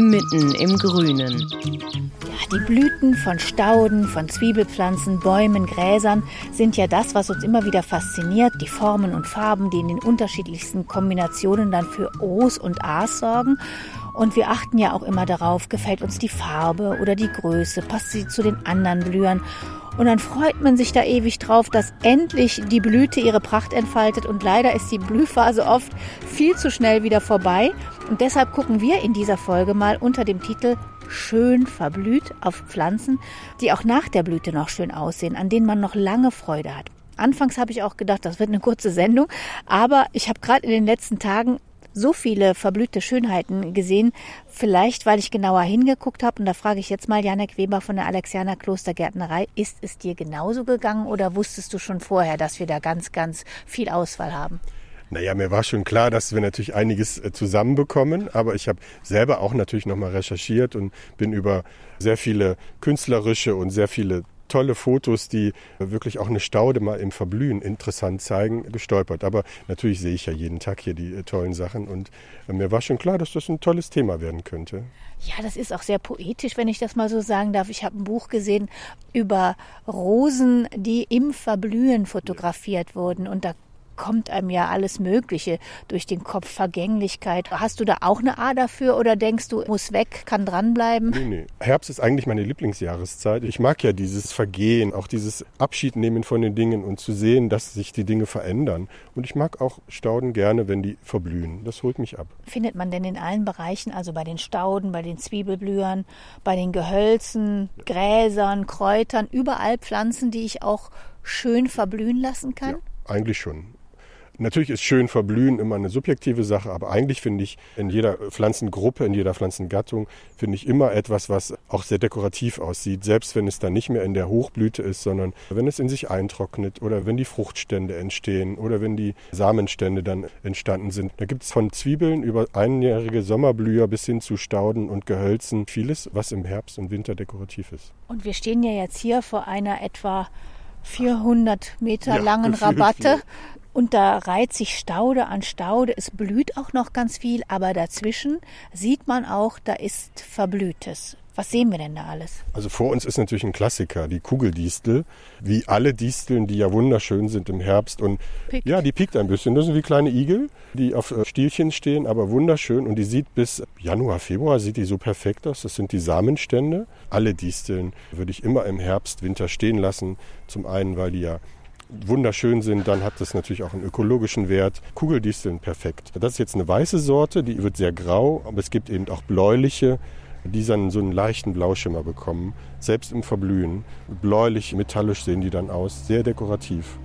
mitten im Grünen. Die Blüten von Stauden, von Zwiebelpflanzen, Bäumen, Gräsern sind ja das, was uns immer wieder fasziniert. Die Formen und Farben, die in den unterschiedlichsten Kombinationen dann für Os und As sorgen. Und wir achten ja auch immer darauf, gefällt uns die Farbe oder die Größe, passt sie zu den anderen Blühern. Und dann freut man sich da ewig drauf, dass endlich die Blüte ihre Pracht entfaltet. Und leider ist die Blühphase oft viel zu schnell wieder vorbei. Und deshalb gucken wir in dieser Folge mal unter dem Titel Schön verblüht auf Pflanzen, die auch nach der Blüte noch schön aussehen, an denen man noch lange Freude hat. Anfangs habe ich auch gedacht, das wird eine kurze Sendung, aber ich habe gerade in den letzten Tagen so viele verblühte Schönheiten gesehen, vielleicht weil ich genauer hingeguckt habe. Und da frage ich jetzt mal Janek Weber von der Alexianer Klostergärtnerei, ist es dir genauso gegangen oder wusstest du schon vorher, dass wir da ganz, ganz viel Auswahl haben? Naja, mir war schon klar, dass wir natürlich einiges äh, zusammenbekommen, aber ich habe selber auch natürlich nochmal recherchiert und bin über sehr viele künstlerische und sehr viele tolle Fotos, die wirklich auch eine Staude mal im Verblühen interessant zeigen, gestolpert. Aber natürlich sehe ich ja jeden Tag hier die äh, tollen Sachen und äh, mir war schon klar, dass das ein tolles Thema werden könnte. Ja, das ist auch sehr poetisch, wenn ich das mal so sagen darf. Ich habe ein Buch gesehen über Rosen, die im Verblühen fotografiert wurden und da kommt einem ja alles Mögliche durch den Kopf, Vergänglichkeit. Hast du da auch eine A dafür oder denkst du, muss weg, kann dranbleiben? Nee, nee. Herbst ist eigentlich meine Lieblingsjahreszeit. Ich mag ja dieses Vergehen, auch dieses Abschied nehmen von den Dingen und zu sehen, dass sich die Dinge verändern. Und ich mag auch Stauden gerne, wenn die verblühen. Das holt mich ab. Findet man denn in allen Bereichen, also bei den Stauden, bei den Zwiebelblühern, bei den Gehölzen, Gräsern, Kräutern, überall Pflanzen, die ich auch schön verblühen lassen kann? Ja, eigentlich schon. Natürlich ist schön verblühen immer eine subjektive Sache, aber eigentlich finde ich in jeder Pflanzengruppe, in jeder Pflanzengattung, finde ich immer etwas, was auch sehr dekorativ aussieht, selbst wenn es dann nicht mehr in der Hochblüte ist, sondern wenn es in sich eintrocknet oder wenn die Fruchtstände entstehen oder wenn die Samenstände dann entstanden sind. Da gibt es von Zwiebeln über einjährige Sommerblüher bis hin zu Stauden und Gehölzen vieles, was im Herbst und Winter dekorativ ist. Und wir stehen ja jetzt hier vor einer etwa 400 Meter ja, langen Rabatte. Und da reiht sich Staude an Staude. Es blüht auch noch ganz viel, aber dazwischen sieht man auch, da ist Verblühtes. Was sehen wir denn da alles? Also vor uns ist natürlich ein Klassiker, die Kugeldistel. Wie alle Disteln, die ja wunderschön sind im Herbst. Und piekt. ja, die piekt ein bisschen. Das sind wie kleine Igel, die auf äh, Stielchen stehen, aber wunderschön. Und die sieht bis Januar, Februar sieht die so perfekt aus. Das sind die Samenstände. Alle Disteln würde ich immer im Herbst, Winter stehen lassen. Zum einen, weil die ja wunderschön sind, dann hat das natürlich auch einen ökologischen Wert. Kugeldisteln perfekt. Das ist jetzt eine weiße Sorte, die wird sehr grau, aber es gibt eben auch bläuliche, die dann so einen leichten Blauschimmer bekommen, selbst im Verblühen. Bläulich, metallisch sehen die dann aus, sehr dekorativ.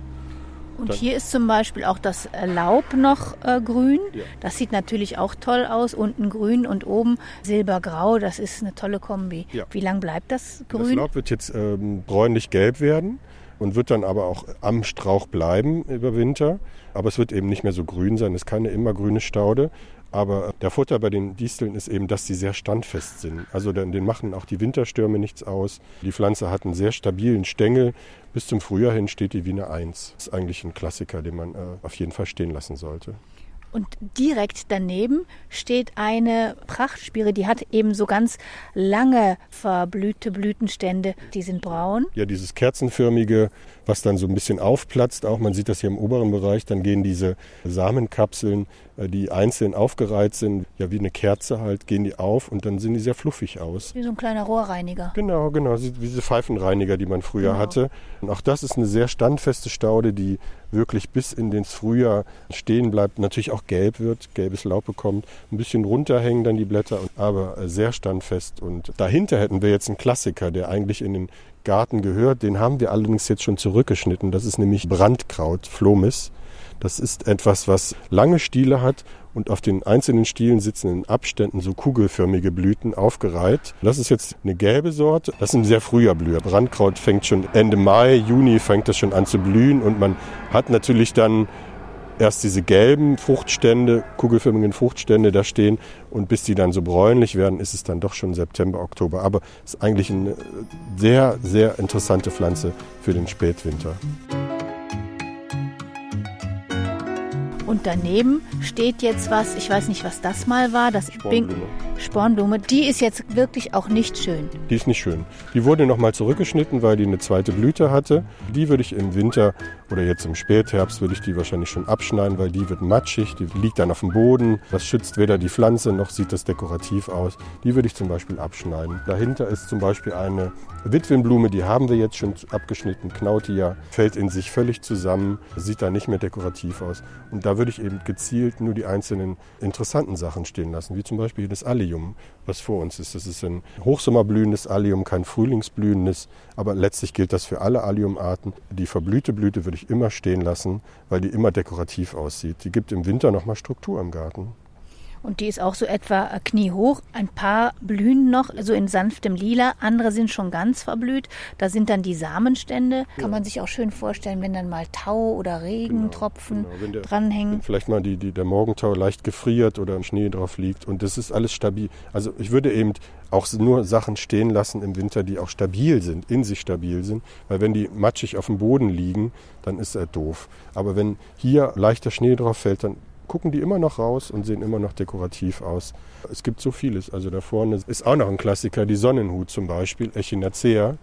Und dann hier ist zum Beispiel auch das Laub noch äh, grün. Ja. Das sieht natürlich auch toll aus. Unten grün und oben silbergrau. Das ist eine tolle Kombi. Ja. Wie lang bleibt das grün? Das Laub wird jetzt ähm, bräunlich-gelb werden und wird dann aber auch am Strauch bleiben über Winter. Aber es wird eben nicht mehr so grün sein. Es ist keine immergrüne Staude. Aber der Vorteil bei den Disteln ist eben, dass sie sehr standfest sind. Also den machen auch die Winterstürme nichts aus. Die Pflanze hat einen sehr stabilen Stängel. Bis zum Frühjahr hin steht die wie eine Eins. Das ist eigentlich ein Klassiker, den man äh, auf jeden Fall stehen lassen sollte. Und direkt daneben steht eine Prachtspire, die hat eben so ganz lange verblühte Blütenstände. Die sind braun. Ja, dieses kerzenförmige, was dann so ein bisschen aufplatzt auch. Man sieht das hier im oberen Bereich. Dann gehen diese Samenkapseln, äh, die einzeln aufgereiht sind, ja wie eine Kerze halt, gehen die auf und dann sehen die sehr fluffig aus. Wie so ein kleiner Rohrreiniger. Genau, genau. Wie diese Pfeifenreiniger, die man früher genau. hatte. Und auch das ist eine sehr standfeste Staude, die wirklich bis in den Frühjahr stehen bleibt, natürlich auch gelb wird, gelbes Laub bekommt, ein bisschen runterhängen dann die Blätter, aber sehr standfest. Und dahinter hätten wir jetzt einen Klassiker, der eigentlich in den Garten gehört. Den haben wir allerdings jetzt schon zurückgeschnitten. Das ist nämlich Brandkraut, Flomis. Das ist etwas, was lange Stiele hat und auf den einzelnen Stielen sitzen in Abständen so kugelförmige Blüten aufgereiht. Das ist jetzt eine gelbe Sorte. Das ist ein sehr früher Blüher. Brandkraut fängt schon Ende Mai, Juni fängt das schon an zu blühen und man hat natürlich dann erst diese gelben Fruchtstände, kugelförmigen Fruchtstände da stehen und bis die dann so bräunlich werden, ist es dann doch schon September, Oktober. Aber es ist eigentlich eine sehr, sehr interessante Pflanze für den Spätwinter. Und daneben steht jetzt was, ich weiß nicht, was das mal war, das Spornblume. Spornblume. Die ist jetzt wirklich auch nicht schön. Die ist nicht schön. Die wurde nochmal zurückgeschnitten, weil die eine zweite Blüte hatte. Die würde ich im Winter oder jetzt im Spätherbst würde ich die wahrscheinlich schon abschneiden, weil die wird matschig, die liegt dann auf dem Boden. Das schützt weder die Pflanze noch sieht das dekorativ aus. Die würde ich zum Beispiel abschneiden. Dahinter ist zum Beispiel eine Witwenblume, die haben wir jetzt schon abgeschnitten. Knautia fällt in sich völlig zusammen, sieht da nicht mehr dekorativ aus. Und da würde ich eben gezielt nur die einzelnen interessanten Sachen stehen lassen, wie zum Beispiel das Allium, was vor uns ist. Das ist ein hochsommerblühendes Allium, kein frühlingsblühendes, aber letztlich gilt das für alle Alliumarten. Die verblühte Blüte würde ich immer stehen lassen, weil die immer dekorativ aussieht. Die gibt im Winter nochmal Struktur im Garten. Und die ist auch so etwa äh, kniehoch. Ein paar blühen noch, so in sanftem Lila. Andere sind schon ganz verblüht. Da sind dann die Samenstände. Ja. Kann man sich auch schön vorstellen, wenn dann mal Tau oder Regentropfen genau, genau. Der, dranhängen. vielleicht mal die, die, der Morgentau leicht gefriert oder im Schnee drauf liegt. Und das ist alles stabil. Also ich würde eben auch nur Sachen stehen lassen im Winter, die auch stabil sind, in sich stabil sind. Weil wenn die matschig auf dem Boden liegen, dann ist er doof. Aber wenn hier leichter Schnee drauf fällt, dann gucken die immer noch raus und sehen immer noch dekorativ aus. Es gibt so vieles. Also da vorne ist auch noch ein Klassiker, die Sonnenhut zum Beispiel, Echinacea.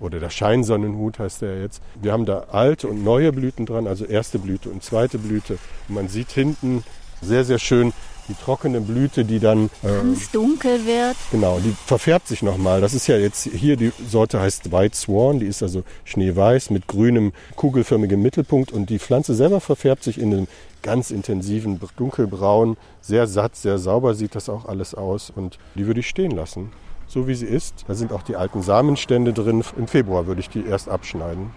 Oder der Scheinsonnenhut heißt der jetzt. Wir haben da alte und neue Blüten dran, also erste Blüte und zweite Blüte. Und man sieht hinten sehr, sehr schön die trockene Blüte, die dann äh, ganz dunkel wird. Genau, die verfärbt sich nochmal. Das ist ja jetzt hier die Sorte heißt White Swan, die ist also schneeweiß mit grünem kugelförmigem Mittelpunkt und die Pflanze selber verfärbt sich in einem ganz intensiven dunkelbraun, sehr satt, sehr sauber sieht das auch alles aus und die würde ich stehen lassen, so wie sie ist. Da sind auch die alten Samenstände drin. Im Februar würde ich die erst abschneiden.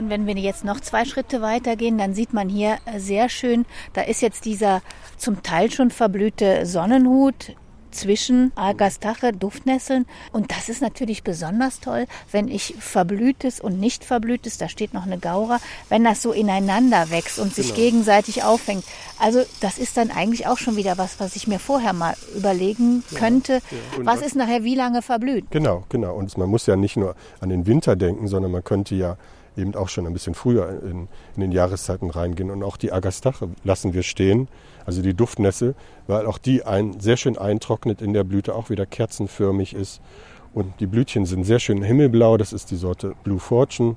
Und wenn wir jetzt noch zwei Schritte weitergehen, dann sieht man hier sehr schön, da ist jetzt dieser zum Teil schon verblühte Sonnenhut zwischen Agastache, Duftnesseln. Und das ist natürlich besonders toll, wenn ich verblühtes und nicht verblühtes, da steht noch eine Gaura, wenn das so ineinander wächst und sich genau. gegenseitig auffängt. Also das ist dann eigentlich auch schon wieder was, was ich mir vorher mal überlegen könnte. Ja, ja. Was ist nachher wie lange verblüht? Genau, genau. Und man muss ja nicht nur an den Winter denken, sondern man könnte ja eben auch schon ein bisschen früher in, in den Jahreszeiten reingehen. Und auch die Agastache lassen wir stehen, also die Duftnässe, weil auch die ein, sehr schön eintrocknet in der Blüte, auch wieder kerzenförmig ist. Und die Blütchen sind sehr schön himmelblau, das ist die Sorte Blue Fortune.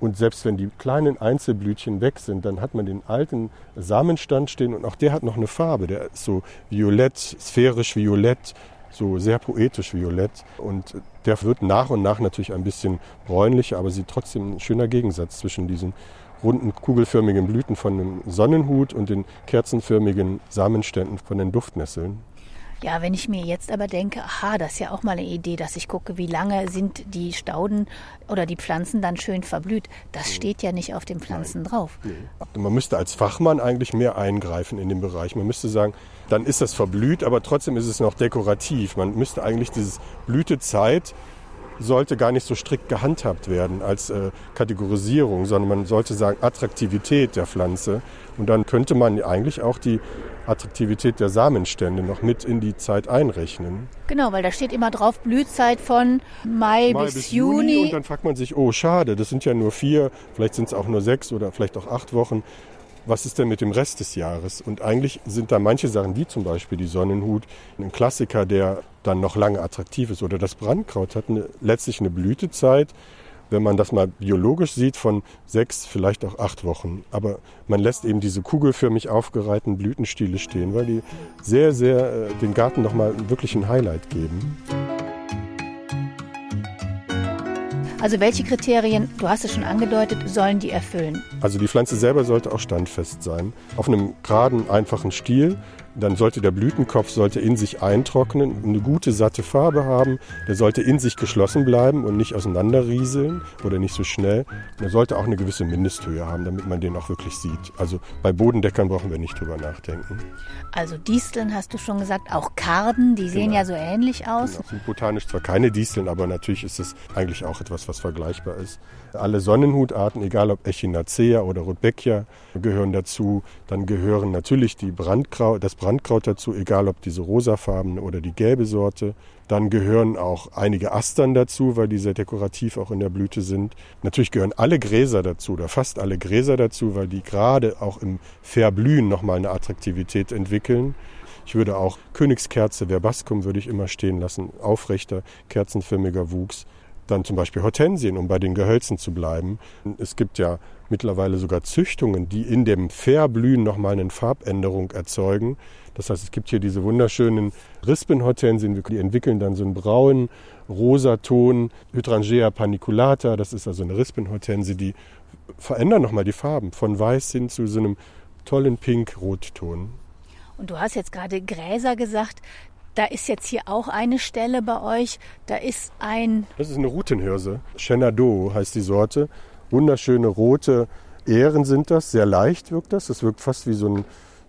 Und selbst wenn die kleinen Einzelblütchen weg sind, dann hat man den alten Samenstand stehen und auch der hat noch eine Farbe. Der ist so violett, sphärisch violett, so sehr poetisch violett. Und der wird nach und nach natürlich ein bisschen bräunlicher, aber sieht trotzdem ein schöner Gegensatz zwischen diesen runden kugelförmigen Blüten von dem Sonnenhut und den kerzenförmigen Samenständen von den Duftnesseln. Ja, wenn ich mir jetzt aber denke, aha, das ist ja auch mal eine Idee, dass ich gucke, wie lange sind die Stauden oder die Pflanzen dann schön verblüht. Das mhm. steht ja nicht auf den Pflanzen Nein. drauf. Nee. Man müsste als Fachmann eigentlich mehr eingreifen in den Bereich. Man müsste sagen, dann ist das verblüht, aber trotzdem ist es noch dekorativ. Man müsste eigentlich dieses Blütezeit sollte gar nicht so strikt gehandhabt werden als äh, Kategorisierung, sondern man sollte sagen Attraktivität der Pflanze. Und dann könnte man eigentlich auch die Attraktivität der Samenstände noch mit in die Zeit einrechnen. Genau, weil da steht immer drauf Blühzeit von Mai, Mai bis, bis Juni. Juni. Und dann fragt man sich, oh schade, das sind ja nur vier, vielleicht sind es auch nur sechs oder vielleicht auch acht Wochen. Was ist denn mit dem Rest des Jahres? Und eigentlich sind da manche Sachen, wie zum Beispiel die Sonnenhut, ein Klassiker, der dann noch lange attraktiv ist. Oder das Brandkraut hat eine, letztlich eine Blütezeit, wenn man das mal biologisch sieht, von sechs, vielleicht auch acht Wochen. Aber man lässt eben diese kugelförmig aufgereihten Blütenstiele stehen, weil die sehr, sehr äh, den Garten nochmal wirklich ein Highlight geben. Also welche Kriterien, du hast es schon angedeutet, sollen die erfüllen? Also die Pflanze selber sollte auch standfest sein. Auf einem geraden, einfachen Stiel dann sollte der Blütenkopf sollte in sich eintrocknen, eine gute satte Farbe haben. Der sollte in sich geschlossen bleiben und nicht auseinanderrieseln oder nicht so schnell. Und er sollte auch eine gewisse Mindesthöhe haben, damit man den auch wirklich sieht. Also bei Bodendeckern brauchen wir nicht drüber nachdenken. Also Disteln hast du schon gesagt, auch Karden, die sehen genau. ja so ähnlich aus. Genau. sind botanisch zwar keine Disteln, aber natürlich ist es eigentlich auch etwas, was vergleichbar ist. Alle Sonnenhutarten, egal ob Echinacea oder Rudbeckia, gehören dazu. Dann gehören natürlich die Brandkraut, das Brandkraut dazu, egal ob diese rosafarbene oder die gelbe Sorte. Dann gehören auch einige Astern dazu, weil die sehr dekorativ auch in der Blüte sind. Natürlich gehören alle Gräser dazu oder fast alle Gräser dazu, weil die gerade auch im Verblühen nochmal eine Attraktivität entwickeln. Ich würde auch Königskerze, Verbascum würde ich immer stehen lassen, aufrechter, kerzenförmiger Wuchs dann zum Beispiel Hortensien, um bei den Gehölzen zu bleiben. Es gibt ja mittlerweile sogar Züchtungen, die in dem Verblühen nochmal eine Farbänderung erzeugen. Das heißt, es gibt hier diese wunderschönen Rispenhortensien, die entwickeln dann so einen braunen, rosaton, Hydrangea paniculata, das ist also eine Rispenhortensie, die verändern nochmal die Farben von weiß hin zu so einem tollen Pink-Rotton. Und du hast jetzt gerade Gräser gesagt. Da ist jetzt hier auch eine Stelle bei euch. Da ist ein. Das ist eine Rutenhirse. Shenandoah heißt die Sorte. Wunderschöne rote Ähren sind das. Sehr leicht wirkt das. Das wirkt fast wie so ein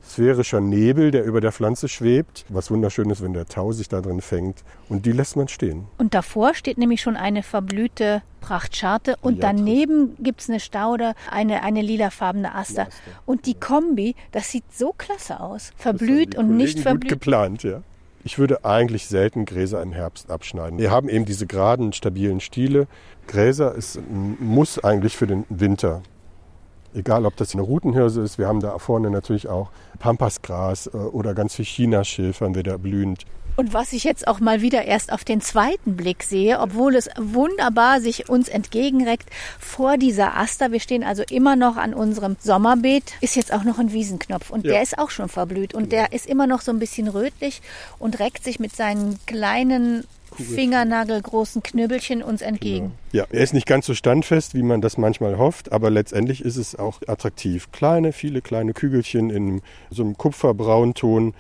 sphärischer Nebel, der über der Pflanze schwebt. Was wunderschön ist, wenn der Tau sich da drin fängt. Und die lässt man stehen. Und davor steht nämlich schon eine verblühte Prachtscharte. Und ja, daneben gibt es eine Staude, eine, eine lilafarbene Aster. Aster. Und die Kombi, das sieht so klasse aus. Verblüht und nicht verblüht. Gut geplant, ja. Ich würde eigentlich selten Gräser im Herbst abschneiden. Wir haben eben diese geraden, stabilen Stiele. Gräser ist ein Muss eigentlich für den Winter. Egal, ob das eine Rutenhirse ist, wir haben da vorne natürlich auch Pampasgras äh, oder ganz viel Chinaschilf haben wir da blühend. Und was ich jetzt auch mal wieder erst auf den zweiten Blick sehe, obwohl es wunderbar sich uns entgegenreckt vor dieser Aster, wir stehen also immer noch an unserem Sommerbeet, ist jetzt auch noch ein Wiesenknopf und ja. der ist auch schon verblüht und der ist immer noch so ein bisschen rötlich und reckt sich mit seinen kleinen fingernagelgroßen Knüppelchen uns entgegen. Genau. Ja, er ist nicht ganz so standfest, wie man das manchmal hofft, aber letztendlich ist es auch attraktiv. Kleine, viele kleine Kügelchen in so einem Kupferbraunton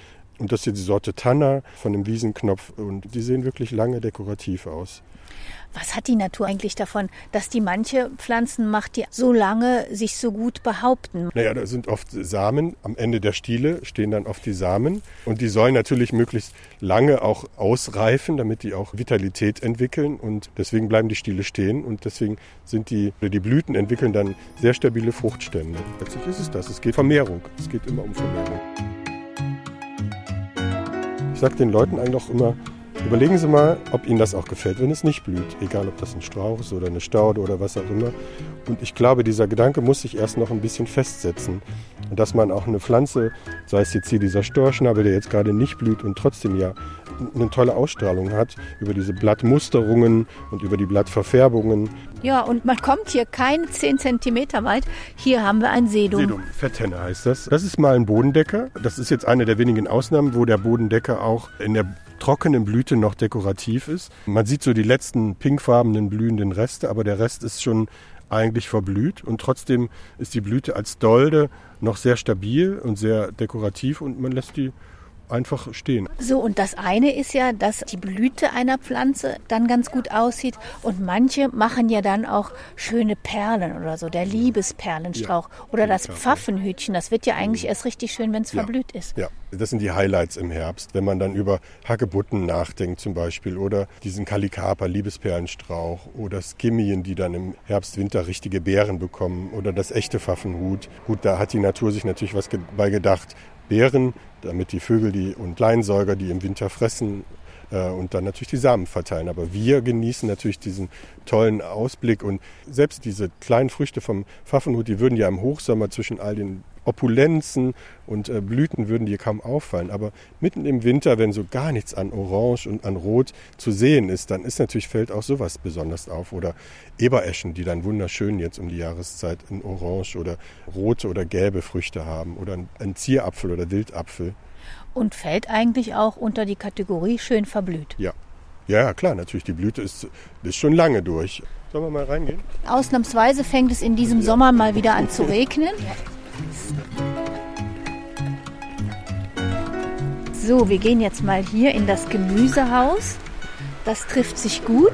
und das ist hier die Sorte Tanner von dem Wiesenknopf und die sehen wirklich lange dekorativ aus. Was hat die Natur eigentlich davon, dass die manche Pflanzen macht, die so lange sich so gut behaupten? Naja, da sind oft Samen. Am Ende der Stiele stehen dann oft die Samen. Und die sollen natürlich möglichst lange auch ausreifen, damit die auch Vitalität entwickeln. Und deswegen bleiben die Stiele stehen. Und deswegen sind die, die Blüten entwickeln dann sehr stabile Fruchtstände. Letztlich ist es das. Es geht Vermehrung. Es geht immer um Vermehrung sage den Leuten eigentlich auch immer, überlegen Sie mal, ob Ihnen das auch gefällt, wenn es nicht blüht. Egal, ob das ein Strauch ist oder eine Staude oder was auch immer. Und ich glaube, dieser Gedanke muss sich erst noch ein bisschen festsetzen. Dass man auch eine Pflanze, sei es jetzt hier dieser Storchnabel, der jetzt gerade nicht blüht und trotzdem ja eine tolle Ausstrahlung hat, über diese Blattmusterungen und über die Blattverfärbungen. Ja, und man kommt hier keine 10 cm weit. Hier haben wir ein Sedum. Sedum, Fetthenne heißt das. Das ist mal ein Bodendecker. Das ist jetzt eine der wenigen Ausnahmen, wo der Bodendecker auch in der trockenen Blüte noch dekorativ ist. Man sieht so die letzten pinkfarbenen blühenden Reste, aber der Rest ist schon eigentlich verblüht und trotzdem ist die Blüte als Dolde noch sehr stabil und sehr dekorativ und man lässt die einfach stehen. So, und das eine ist ja, dass die Blüte einer Pflanze dann ganz gut aussieht und manche machen ja dann auch schöne Perlen oder so, der Liebesperlenstrauch ja, oder das Pfaffenhütchen, das wird ja eigentlich erst richtig schön, wenn es ja, verblüht ist. Ja, das sind die Highlights im Herbst, wenn man dann über Hagebutten nachdenkt zum Beispiel oder diesen Kalikaper, Liebesperlenstrauch oder Skimmien, die dann im Herbst, Winter richtige Beeren bekommen oder das echte Pfaffenhut. Gut, da hat die Natur sich natürlich was bei gedacht. Beeren, damit die Vögel die und Kleinsäuger, die im Winter fressen, und dann natürlich die Samen verteilen. Aber wir genießen natürlich diesen tollen Ausblick und selbst diese kleinen Früchte vom Pfaffenhut, die würden ja im Hochsommer zwischen all den Opulenzen und äh, Blüten würden dir kaum auffallen. Aber mitten im Winter, wenn so gar nichts an Orange und an Rot zu sehen ist, dann ist natürlich, fällt auch sowas besonders auf. Oder Ebereschen, die dann wunderschön jetzt um die Jahreszeit in Orange oder rote oder gelbe Früchte haben. Oder ein Zierapfel oder Wildapfel. Und fällt eigentlich auch unter die Kategorie schön verblüht. Ja. Ja, klar, natürlich. Die Blüte ist, ist schon lange durch. Sollen wir mal reingehen? Ausnahmsweise fängt es in diesem Sommer mal wieder an zu regnen. So, wir gehen jetzt mal hier in das Gemüsehaus. Das trifft sich gut,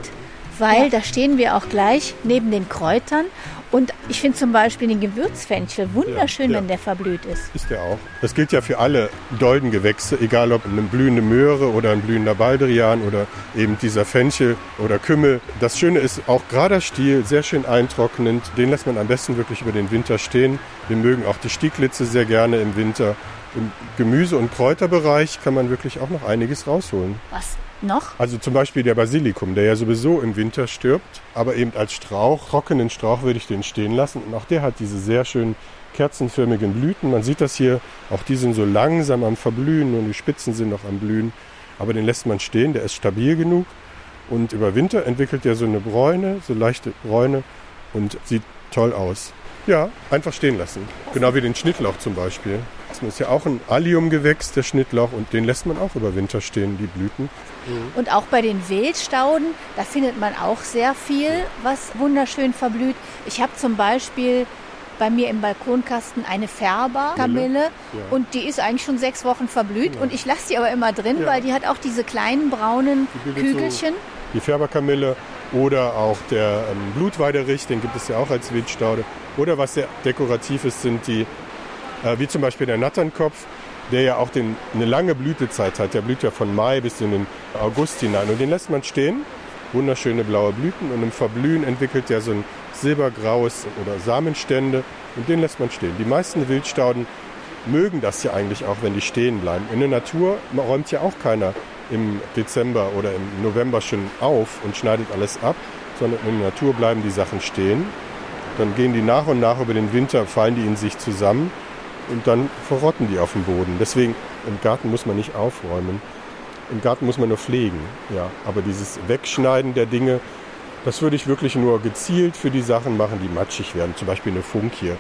weil ja. da stehen wir auch gleich neben den Kräutern. Und ich finde zum Beispiel den Gewürzfenchel wunderschön, ja, wenn der verblüht ist. Ist der auch. Das gilt ja für alle Doldengewächse, egal ob eine blühende Möhre oder ein blühender Baldrian oder eben dieser Fenchel oder Kümmel. Das Schöne ist auch gerader Stiel, sehr schön eintrocknend. Den lässt man am besten wirklich über den Winter stehen. Wir mögen auch die Stieglitze sehr gerne im Winter. Im Gemüse- und Kräuterbereich kann man wirklich auch noch einiges rausholen. Was noch? Also zum Beispiel der Basilikum, der ja sowieso im Winter stirbt, aber eben als Strauch, trockenen Strauch würde ich den stehen lassen. Und auch der hat diese sehr schönen kerzenförmigen Blüten. Man sieht das hier, auch die sind so langsam am Verblühen und die Spitzen sind noch am Blühen. Aber den lässt man stehen, der ist stabil genug. Und über Winter entwickelt er so eine Bräune, so leichte Bräune und sieht toll aus. Ja, einfach stehen lassen. Genau wie den Schnittlauch zum Beispiel. Das ist ja auch ein Alliumgewächs, der Schnittlauch, und den lässt man auch über Winter stehen, die Blüten. Und auch bei den Wildstauden, da findet man auch sehr viel, was wunderschön verblüht. Ich habe zum Beispiel bei mir im Balkonkasten eine Färberkamille ja. und die ist eigentlich schon sechs Wochen verblüht genau. und ich lasse die aber immer drin, ja. weil die hat auch diese kleinen braunen Kügelchen. So die Färberkamille oder auch der ähm, Blutweiderich, den gibt es ja auch als Wildstaude. Oder was sehr dekorativ ist, sind die, äh, wie zum Beispiel der Natternkopf, der ja auch den, eine lange Blütezeit hat. Der blüht ja von Mai bis in den August hinein. Und den lässt man stehen. Wunderschöne blaue Blüten. Und im Verblühen entwickelt er so ein silbergraues oder Samenstände. Und den lässt man stehen. Die meisten Wildstauden mögen das ja eigentlich auch, wenn die stehen bleiben. In der Natur räumt ja auch keiner im Dezember oder im November schon auf und schneidet alles ab, sondern in der Natur bleiben die Sachen stehen. Dann gehen die nach und nach über den Winter, fallen die in sich zusammen und dann verrotten die auf dem Boden. Deswegen im Garten muss man nicht aufräumen. Im Garten muss man nur pflegen. Ja, aber dieses Wegschneiden der Dinge, das würde ich wirklich nur gezielt für die Sachen machen, die matschig werden. Zum Beispiel eine Funkie.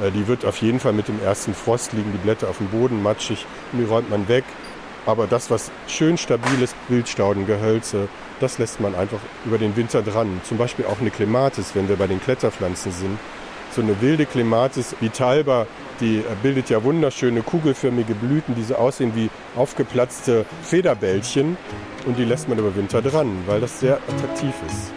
Äh, die wird auf jeden Fall mit dem ersten Frost liegen, die Blätter auf dem Boden matschig und die räumt man weg. Aber das, was schön stabiles Wildstauden, Gehölze, das lässt man einfach über den Winter dran. Zum Beispiel auch eine Klematis, wenn wir bei den Kletterpflanzen sind. So eine wilde Klematis wie Talba, die bildet ja wunderschöne kugelförmige Blüten, die so aussehen wie aufgeplatzte Federbällchen. Und die lässt man über Winter dran, weil das sehr attraktiv ist.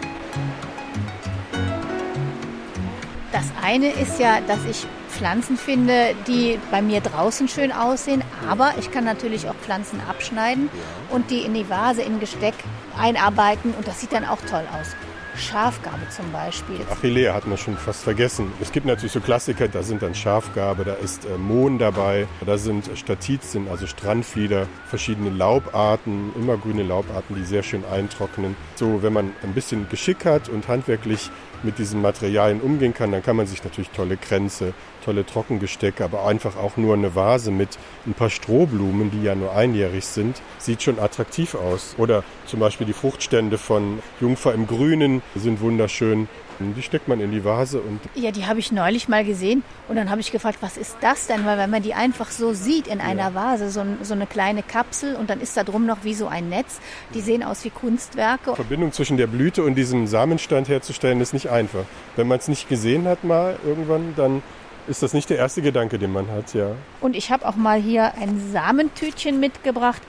Das eine ist ja, dass ich Pflanzen finde, die bei mir draußen schön aussehen, aber ich kann natürlich auch Pflanzen abschneiden und die in die Vase, in Gesteck einarbeiten und das sieht dann auch toll aus. Schafgabe zum Beispiel. Achillea hatten wir schon fast vergessen. Es gibt natürlich so Klassiker, da sind dann Schafgabe, da ist äh, Mohn dabei, da sind Statizien, also Strandflieder, verschiedene Laubarten, immergrüne Laubarten, die sehr schön eintrocknen. So, wenn man ein bisschen Geschick hat und handwerklich mit diesen Materialien umgehen kann, dann kann man sich natürlich tolle Kränze, tolle Trockengestecke, aber einfach auch nur eine Vase mit ein paar Strohblumen, die ja nur einjährig sind, sieht schon attraktiv aus. Oder zum Beispiel die Fruchtstände von Jungfer im Grünen sind wunderschön. Die steckt man in die Vase und. Ja, die habe ich neulich mal gesehen und dann habe ich gefragt, was ist das denn? Weil wenn man die einfach so sieht in einer ja. Vase, so, so, eine kleine Kapsel und dann ist da drum noch wie so ein Netz, die sehen aus wie Kunstwerke. Die Verbindung zwischen der Blüte und diesem Samenstand herzustellen ist nicht einfach. Wenn man es nicht gesehen hat mal irgendwann, dann ist das nicht der erste Gedanke, den man hat, ja. Und ich habe auch mal hier ein Samentütchen mitgebracht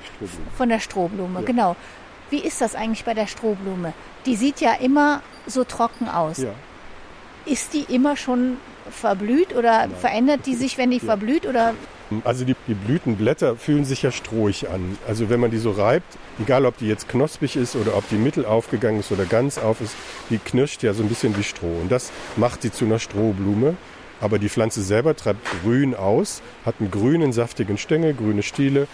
von der Strohblume, ja. genau. Wie ist das eigentlich bei der Strohblume? Die sieht ja immer so trocken aus. Ja. Ist die immer schon verblüht oder Nein. verändert die sich, wenn die ja. verblüht oder? Also die, die, Blütenblätter fühlen sich ja strohig an. Also wenn man die so reibt, egal ob die jetzt knospig ist oder ob die mittel aufgegangen ist oder ganz auf ist, die knirscht ja so ein bisschen wie Stroh. Und das macht sie zu einer Strohblume. Aber die Pflanze selber treibt grün aus, hat einen grünen, saftigen Stängel, grüne Stiele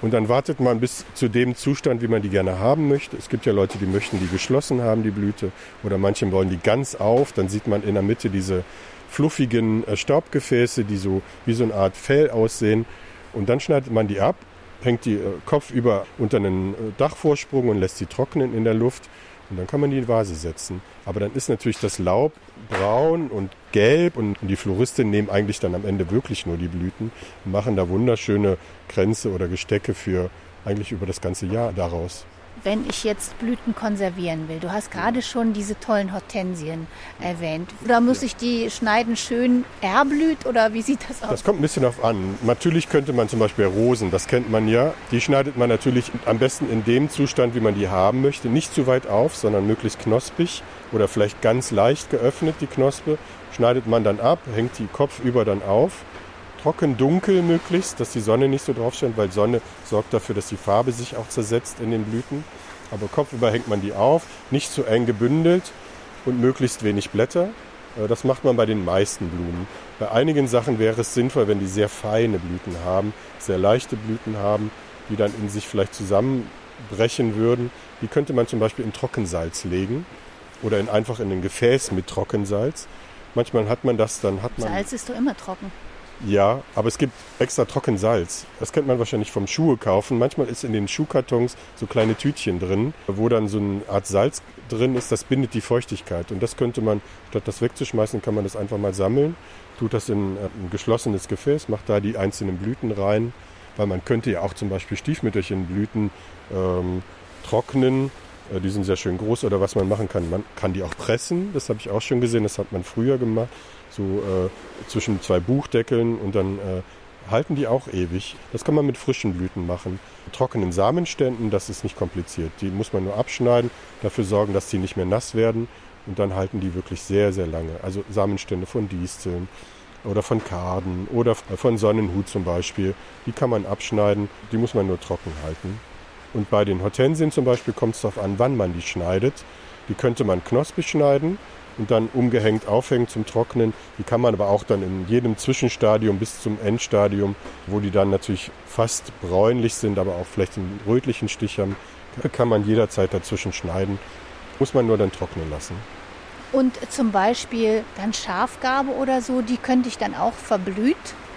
Und dann wartet man bis zu dem Zustand, wie man die gerne haben möchte. Es gibt ja Leute, die möchten die geschlossen haben, die Blüte. Oder manche wollen die ganz auf. Dann sieht man in der Mitte diese fluffigen äh, Staubgefäße, die so wie so eine Art Fell aussehen. Und dann schneidet man die ab, hängt die äh, Kopf über unter einen äh, Dachvorsprung und lässt sie trocknen in der Luft. Und dann kann man die in Vase setzen. Aber dann ist natürlich das Laub braun und gelb und die Floristen nehmen eigentlich dann am Ende wirklich nur die Blüten und machen da wunderschöne Kränze oder Gestecke für eigentlich über das ganze Jahr daraus wenn ich jetzt Blüten konservieren will? Du hast gerade schon diese tollen Hortensien erwähnt. Oder muss ich die schneiden schön erblüht oder wie sieht das aus? Das kommt ein bisschen auf an. Natürlich könnte man zum Beispiel Rosen, das kennt man ja, die schneidet man natürlich am besten in dem Zustand, wie man die haben möchte. Nicht zu weit auf, sondern möglichst knospig oder vielleicht ganz leicht geöffnet, die Knospe. Schneidet man dann ab, hängt die Kopf über dann auf trocken dunkel möglichst, dass die Sonne nicht so drauf scheint, weil Sonne sorgt dafür, dass die Farbe sich auch zersetzt in den Blüten. Aber kopfüber hängt man die auf, nicht zu eng gebündelt und möglichst wenig Blätter. Äh, das macht man bei den meisten Blumen. Bei einigen Sachen wäre es sinnvoll, wenn die sehr feine Blüten haben, sehr leichte Blüten haben, die dann in sich vielleicht zusammenbrechen würden. Die könnte man zum Beispiel in Trockensalz legen oder in, einfach in ein Gefäß mit Trockensalz. Manchmal hat man das, dann hat man. Salz ist doch immer trocken. Ja, aber es gibt extra Trockensalz. Das kennt man wahrscheinlich vom Schuhe kaufen. Manchmal ist in den Schuhkartons so kleine Tütchen drin, wo dann so eine Art Salz drin ist. Das bindet die Feuchtigkeit. Und das könnte man, statt das wegzuschmeißen, kann man das einfach mal sammeln. Tut das in äh, ein geschlossenes Gefäß, macht da die einzelnen Blüten rein. Weil man könnte ja auch zum Beispiel Stiefmütterchenblüten ähm, trocknen. Äh, die sind sehr schön groß. Oder was man machen kann, man kann die auch pressen. Das habe ich auch schon gesehen. Das hat man früher gemacht so äh, zwischen zwei Buchdeckeln und dann äh, halten die auch ewig. Das kann man mit frischen Blüten machen. Trockenen Samenständen, das ist nicht kompliziert. Die muss man nur abschneiden, dafür sorgen, dass die nicht mehr nass werden und dann halten die wirklich sehr, sehr lange. Also Samenstände von Disteln oder von Karden oder von Sonnenhut zum Beispiel, die kann man abschneiden, die muss man nur trocken halten. Und bei den Hortensien zum Beispiel kommt es darauf an, wann man die schneidet. Die könnte man knospig schneiden und dann umgehängt aufhängen zum Trocknen. Die kann man aber auch dann in jedem Zwischenstadium bis zum Endstadium, wo die dann natürlich fast bräunlich sind, aber auch vielleicht einen rötlichen Stich haben, kann man jederzeit dazwischen schneiden. Muss man nur dann trocknen lassen. Und zum Beispiel dann Schafgarbe oder so, die könnte ich dann auch verblüht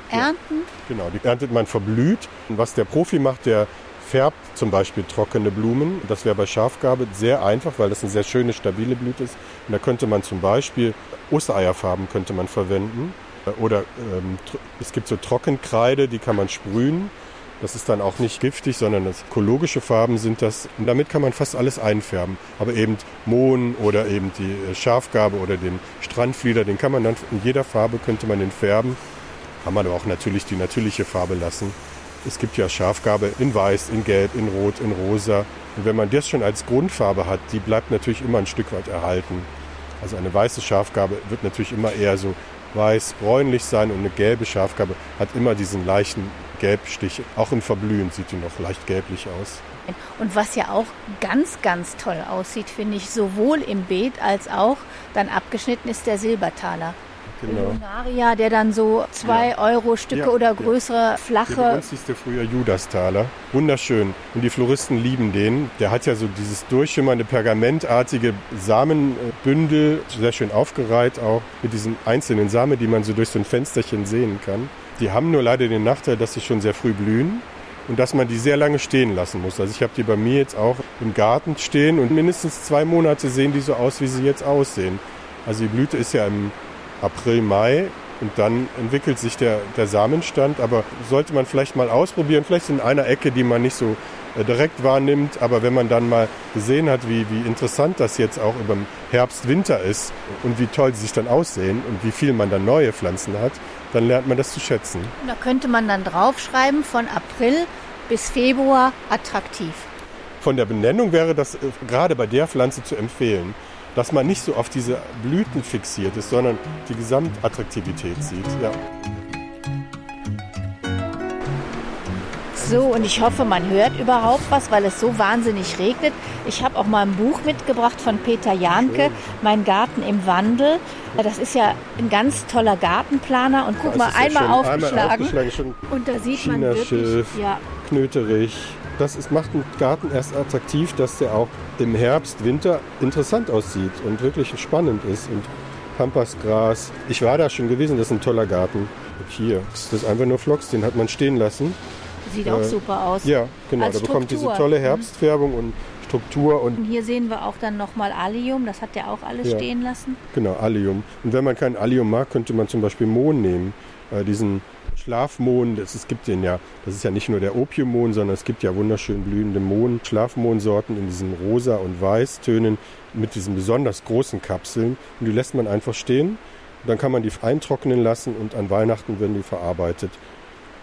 ernten? Ja, genau, die erntet man verblüht. Was der Profi macht, der färbt zum Beispiel trockene Blumen. Das wäre bei Schafgarbe sehr einfach, weil das eine sehr schöne, stabile Blüte ist. Und da könnte man zum Beispiel Ostereierfarben könnte man verwenden. Oder ähm, es gibt so Trockenkreide, die kann man sprühen. Das ist dann auch nicht giftig, sondern das ökologische Farben sind das. Und damit kann man fast alles einfärben. Aber eben Mohn oder eben die äh, Schafgarbe oder den Strandflieder, den kann man dann in jeder Farbe könnte man den färben. Kann man aber auch natürlich die natürliche Farbe lassen. Es gibt ja Schafgarbe in Weiß, in Gelb, in Rot, in Rosa. Und wenn man das schon als Grundfarbe hat, die bleibt natürlich immer ein Stück weit erhalten. Also eine weiße Schafgarbe wird natürlich immer eher so weiß-bräunlich sein und eine gelbe Schafgarbe hat immer diesen leichten Gelbstich. Auch im Verblühen sieht die noch leicht gelblich aus. Und was ja auch ganz, ganz toll aussieht, finde ich, sowohl im Beet als auch dann abgeschnitten ist der Silbertaler. Genau. Lunaria, der dann so zwei ja. Euro Stücke ja, oder größere, ja. flache. Der günstigste früher Judastaler. Wunderschön. Und die Floristen lieben den. Der hat ja so dieses durchschimmernde, pergamentartige Samenbündel, sehr schön aufgereiht auch, mit diesen einzelnen Samen, die man so durch so ein Fensterchen sehen kann. Die haben nur leider den Nachteil, dass sie schon sehr früh blühen und dass man die sehr lange stehen lassen muss. Also ich habe die bei mir jetzt auch im Garten stehen und mindestens zwei Monate sehen die so aus, wie sie jetzt aussehen. Also die Blüte ist ja im April, Mai und dann entwickelt sich der, der Samenstand. Aber sollte man vielleicht mal ausprobieren, vielleicht in einer Ecke, die man nicht so äh, direkt wahrnimmt. Aber wenn man dann mal gesehen hat, wie, wie interessant das jetzt auch über Herbst, Winter ist und wie toll sie sich dann aussehen und wie viel man dann neue Pflanzen hat, dann lernt man das zu schätzen. Da könnte man dann draufschreiben, von April bis Februar attraktiv. Von der Benennung wäre das äh, gerade bei der Pflanze zu empfehlen dass man nicht so auf diese Blüten fixiert ist, sondern die Gesamtattraktivität sieht. Ja. So, und ich hoffe, man hört überhaupt was, weil es so wahnsinnig regnet. Ich habe auch mal ein Buch mitgebracht von Peter Janke, Mein Garten im Wandel. Das ist ja ein ganz toller Gartenplaner und guck mal, einmal aufgeschlagen. einmal aufgeschlagen. und da sieht man wirklich, ja, Knöterich. Das ist, macht einen Garten erst attraktiv, dass der auch im Herbst, Winter interessant aussieht und wirklich spannend ist. Und Pampasgras. Ich war da schon gewesen, das ist ein toller Garten. Und hier das ist einfach nur Phlox, den hat man stehen lassen. Sieht auch super aus. Ja, genau. Als da bekommt diese Struktur. tolle Herbstfärbung und Struktur und Und hier sehen wir auch dann nochmal Allium, das hat der auch alles Ja. stehen lassen. Genau, Allium. Und wenn man kein Allium mag, könnte man zum Beispiel Mohn nehmen. Äh, diesen Schlafmohn, das, es gibt den ja, das ist ja nicht nur der Opiummohn, sondern es gibt ja wunderschön blühende Mohn, Schlafmohnsorten in diesen rosa und Weißtönen mit diesen besonders großen Kapseln. Und die lässt man einfach stehen. Und dann kann man die eintrocknen lassen und an Weihnachten werden die verarbeitet.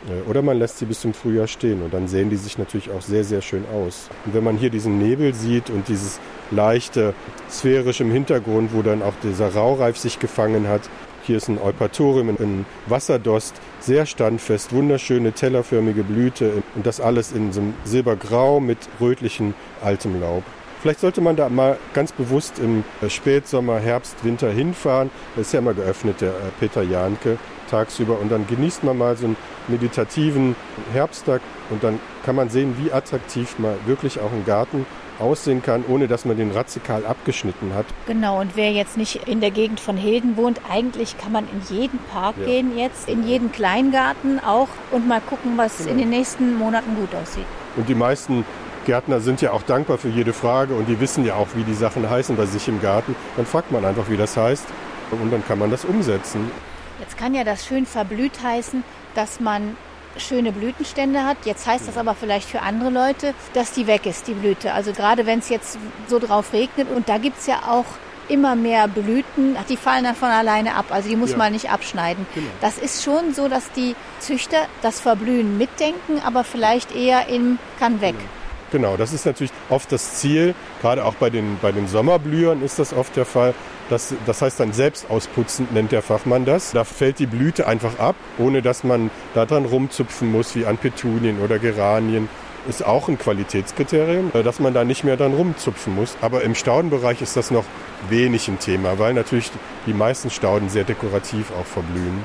Äh, Oder man lässt sie bis zum Frühjahr stehen und dann sehen die sich natürlich auch sehr, sehr schön aus. Und wenn man hier diesen Nebel sieht und dieses leichte sphärische im Hintergrund, wo dann auch dieser Raureif sich gefangen hat, hier ist ein Eupatorium, ein Wasserdost, sehr standfest, wunderschöne tellerförmige Blüte und das alles in so einem Silbergrau mit rötlichem altem Laub. Vielleicht sollte man da mal ganz bewusst im Spätsommer, Herbst, Winter hinfahren. Da ist ja immer geöffnet, der äh, Peter Janke, tagsüber. Und dann genießt man mal so einen meditativen Herbsttag und dann kann man sehen, wie attraktiv mal wirklich auch ein Garten aussehen kann, ohne dass man den radikal abgeschnitten hat. Genau, und wer jetzt nicht in der Gegend von Hilden wohnt, eigentlich kann man in jeden Park Ja. gehen jetzt, in jeden Kleingarten auch und mal gucken, was Genau. in den nächsten Monaten gut aussieht. Und die meisten Gärtner sind ja auch dankbar für jede Frage und die wissen ja auch, wie die Sachen heißen bei sich im Garten. Dann fragt man einfach, wie das heißt und dann kann man das umsetzen. Jetzt kann ja das schön verblüht heißen, dass man schöne Blütenstände hat. Jetzt heißt das aber vielleicht für andere Leute, dass die weg ist, die Blüte. Also gerade wenn es jetzt so drauf regnet und da gibt es ja auch immer mehr Blüten, die fallen dann von alleine ab. Also die muss Ja. man nicht abschneiden. Genau. Das ist schon so, dass die Züchter das Verblühen mitdenken, aber vielleicht eher in kann weg. Genau, das ist natürlich oft das Ziel. Gerade auch bei den, bei den Sommerblühern ist das oft der Fall. Das, das heißt dann selbst ausputzend nennt der Fachmann das. Da fällt die Blüte einfach ab, ohne dass man daran rumzupfen muss, wie an Petunien oder Geranien. Ist auch ein Qualitätskriterium, äh, dass man da nicht mehr dran rumzupfen muss. Aber im Staudenbereich ist das noch wenig ein Thema, weil natürlich die meisten Stauden sehr dekorativ auch verblühen.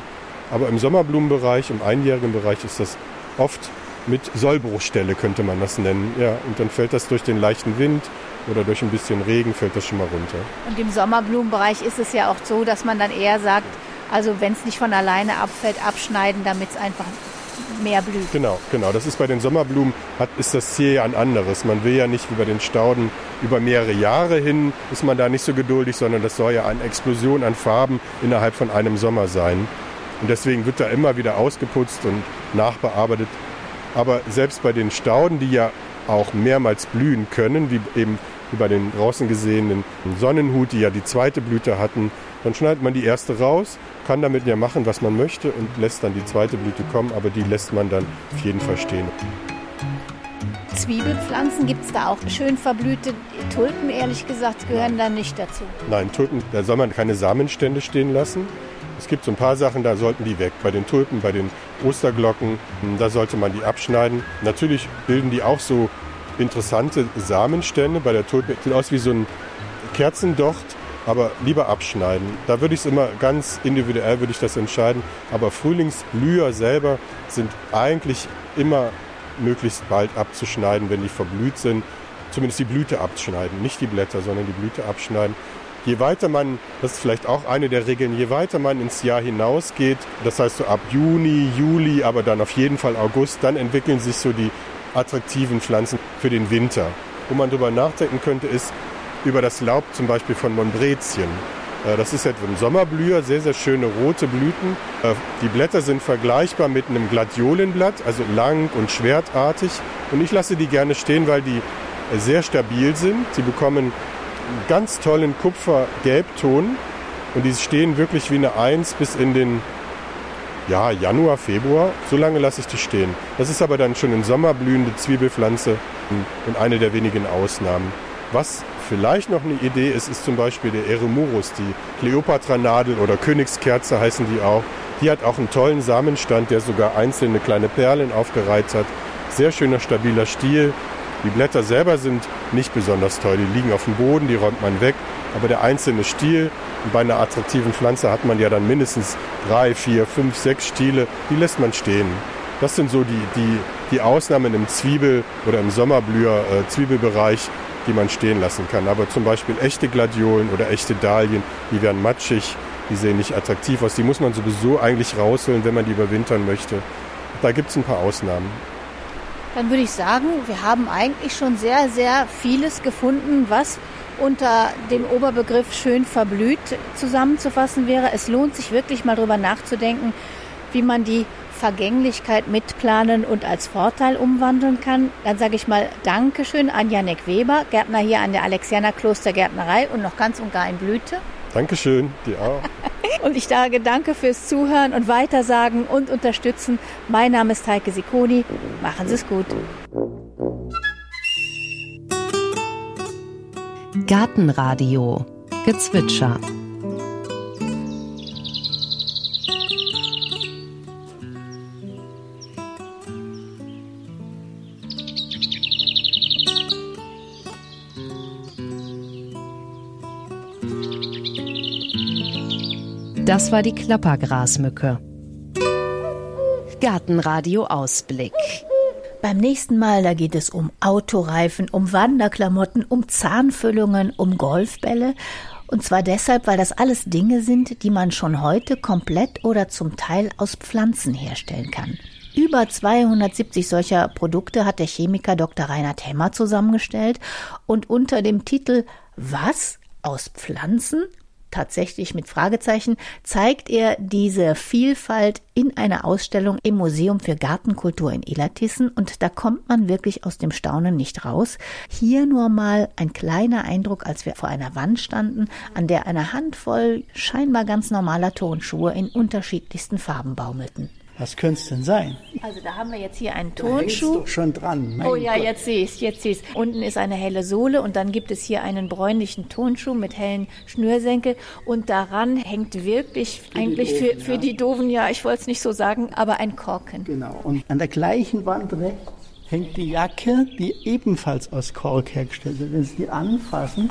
Aber im Sommerblumenbereich, im einjährigen Bereich ist das oft mit Sollbruchstelle könnte man das nennen. Ja, und dann fällt das durch den leichten Wind oder durch ein bisschen Regen fällt das schon mal runter. Und im Sommerblumenbereich ist es ja auch so, dass man dann eher sagt, also wenn es nicht von alleine abfällt, abschneiden, damit es einfach mehr blüht. Genau, genau. Das ist bei den Sommerblumen, hat, ist das Ziel ja ein anderes. Man will ja nicht wie bei den Stauden über mehrere Jahre hin, ist man da nicht so geduldig, sondern das soll ja eine Explosion an Farben innerhalb von einem Sommer sein. Und deswegen wird da immer wieder ausgeputzt und nachbearbeitet. Aber selbst bei den Stauden, die ja auch mehrmals blühen können, wie eben wie bei den draußen gesehenen Sonnenhut, die ja die zweite Blüte hatten, dann schneidet man die erste raus, kann damit ja machen, was man möchte und lässt dann die zweite Blüte kommen, aber die lässt man dann auf jeden Fall stehen. Zwiebelpflanzen gibt es da auch schön verblühte. Tulpen, ehrlich gesagt, gehören da nicht dazu. Nein, Tulpen, da soll man keine Samenstände stehen lassen. Es gibt so ein paar Sachen, da sollten die weg. Bei den Tulpen, bei den Osterglocken, da sollte man die abschneiden. Natürlich bilden die auch so interessante Samenstände. Bei der Tulpe sieht aus wie so ein Kerzendocht, aber lieber abschneiden. Da würde ich es immer ganz individuell würde ich das entscheiden. Aber Frühlingsblüher selber sind eigentlich immer möglichst bald abzuschneiden, wenn die verblüht sind. Zumindest die Blüte abschneiden, nicht die Blätter, sondern die Blüte abschneiden. Je weiter man, das ist vielleicht auch eine der Regeln, je weiter man ins Jahr hinausgeht, das heißt so ab Juni, Juli, aber dann auf jeden Fall August, dann entwickeln sich so die attraktiven Pflanzen für den Winter. Wo man drüber nachdenken könnte, ist über das Laub zum Beispiel von Monbrezien. Äh, Das ist etwa ein Sommerblüher, sehr, sehr schöne rote Blüten. Äh, Die Blätter sind vergleichbar mit einem Gladiolenblatt, also lang und schwertartig. Und ich lasse die gerne stehen, weil die sehr stabil sind. Sie bekommen ganz tollen Kupfergelbton und die stehen wirklich wie eine Eins bis in den ja, Januar, Februar. So lange lasse ich die stehen. Das ist aber dann schon eine sommerblühende Zwiebelpflanze und eine der wenigen Ausnahmen. Was vielleicht noch eine Idee ist, ist zum Beispiel der Eremurus, die Kleopatra-Nadel oder Königskerze heißen die auch. Die hat auch einen tollen Samenstand, der sogar einzelne kleine Perlen aufgereiht hat. Sehr schöner, stabiler Stiel. Die Blätter selber sind nicht besonders toll. Die liegen auf dem Boden, die räumt man weg. Aber der einzelne Stiel, bei einer attraktiven Pflanze hat man ja dann mindestens drei, vier, fünf, sechs Stiele, die lässt man stehen. Das sind so die, die die Ausnahmen im Zwiebel- oder im Sommerblüher-Zwiebelbereich, die man stehen lassen kann. Aber zum Beispiel echte Gladiolen oder echte Dahlien, die werden matschig, die sehen nicht attraktiv aus. Die muss man sowieso eigentlich rausholen, wenn man die überwintern möchte. Da gibt es ein paar Ausnahmen. Dann würde ich sagen, wir haben eigentlich schon sehr, sehr vieles gefunden, was unter dem Oberbegriff schön verblüht zusammenzufassen wäre. Es lohnt sich wirklich mal darüber nachzudenken, wie man die Vergänglichkeit mitplanen und als Vorteil umwandeln kann. Dann sage ich mal Dankeschön an Janek Weber, Gärtner hier an der Alexianer Klostergärtnerei und noch ganz und gar in Blüte. Dankeschön, dir auch. und ich sage danke fürs Zuhören und Weitersagen und Unterstützen. Mein Name ist Heike Sikoni. Machen Sie es gut. Gartenradio Gezwitscher Das war die Klappergrasmücke. Gartenradio Ausblick. Beim nächsten Mal, da geht es um Autoreifen, um Wanderklamotten, um Zahnfüllungen, um Golfbälle. Und zwar deshalb, weil das alles Dinge sind, die man schon heute komplett oder zum Teil aus Pflanzen herstellen kann. Über 270 solcher Produkte hat der Chemiker Dr. Reinhard Hemmer zusammengestellt und unter dem Titel Was aus Pflanzen tatsächlich mit Fragezeichen, zeigt er diese Vielfalt in einer Ausstellung im Museum für Gartenkultur in Illertissen und da kommt man wirklich aus dem Staunen nicht raus. Hier nur mal ein kleiner Eindruck, als wir vor einer Wand standen, an der eine Handvoll scheinbar ganz normaler Tonschuhe in unterschiedlichsten Farben baumelten. Was könnte es denn sein? Also da haben wir jetzt hier einen Da Tonschuh. doch schon dran. Mein Oh ja, Gott. jetzt sehe ich jetzt sehe ich Unten ist eine helle Sohle und dann gibt es hier einen bräunlichen Tonschuh mit hellen Schnürsenkel und daran hängt wirklich eigentlich für, Doofen, für ja. die Doofen, ja, ich wollte es nicht so sagen, aber ein Korken. Genau. Und an der gleichen Wand rechts hängt die Jacke, die ebenfalls aus Kork hergestellt wird. Wenn Sie die anfassen,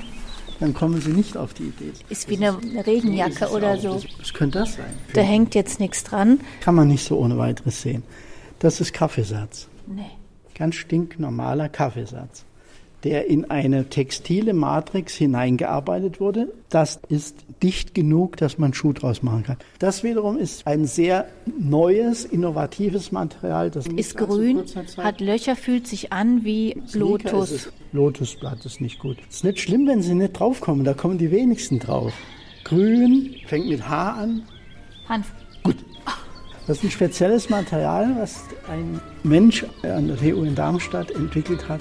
dann kommen Sie nicht auf die Idee. Ist wie eine Regenjacke oder so. Was könnte das sein? Da hängt jetzt nichts dran. Kann man nicht so ohne weiteres sehen. Das ist Kaffeesatz. Nee. Ganz stinknormaler Kaffeesatz, der in eine textile Matrix hineingearbeitet wurde. Das ist dicht genug, dass man Schuh draus machen kann. Das wiederum ist ein sehr neues, innovatives Material. Das Ist grün, hat Löcher, fühlt sich an wie Lotus. Lotusblatt ist nicht gut. Ist nicht schlimm, wenn sie nicht draufkommen. Da kommen die wenigsten drauf. Grün, fängt mit H an, Hanf. Das ist ein spezielles Material, was ein Mensch an der TU in Darmstadt entwickelt hat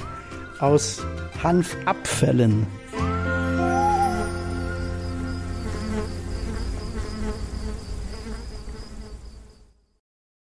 aus Hanfabfällen.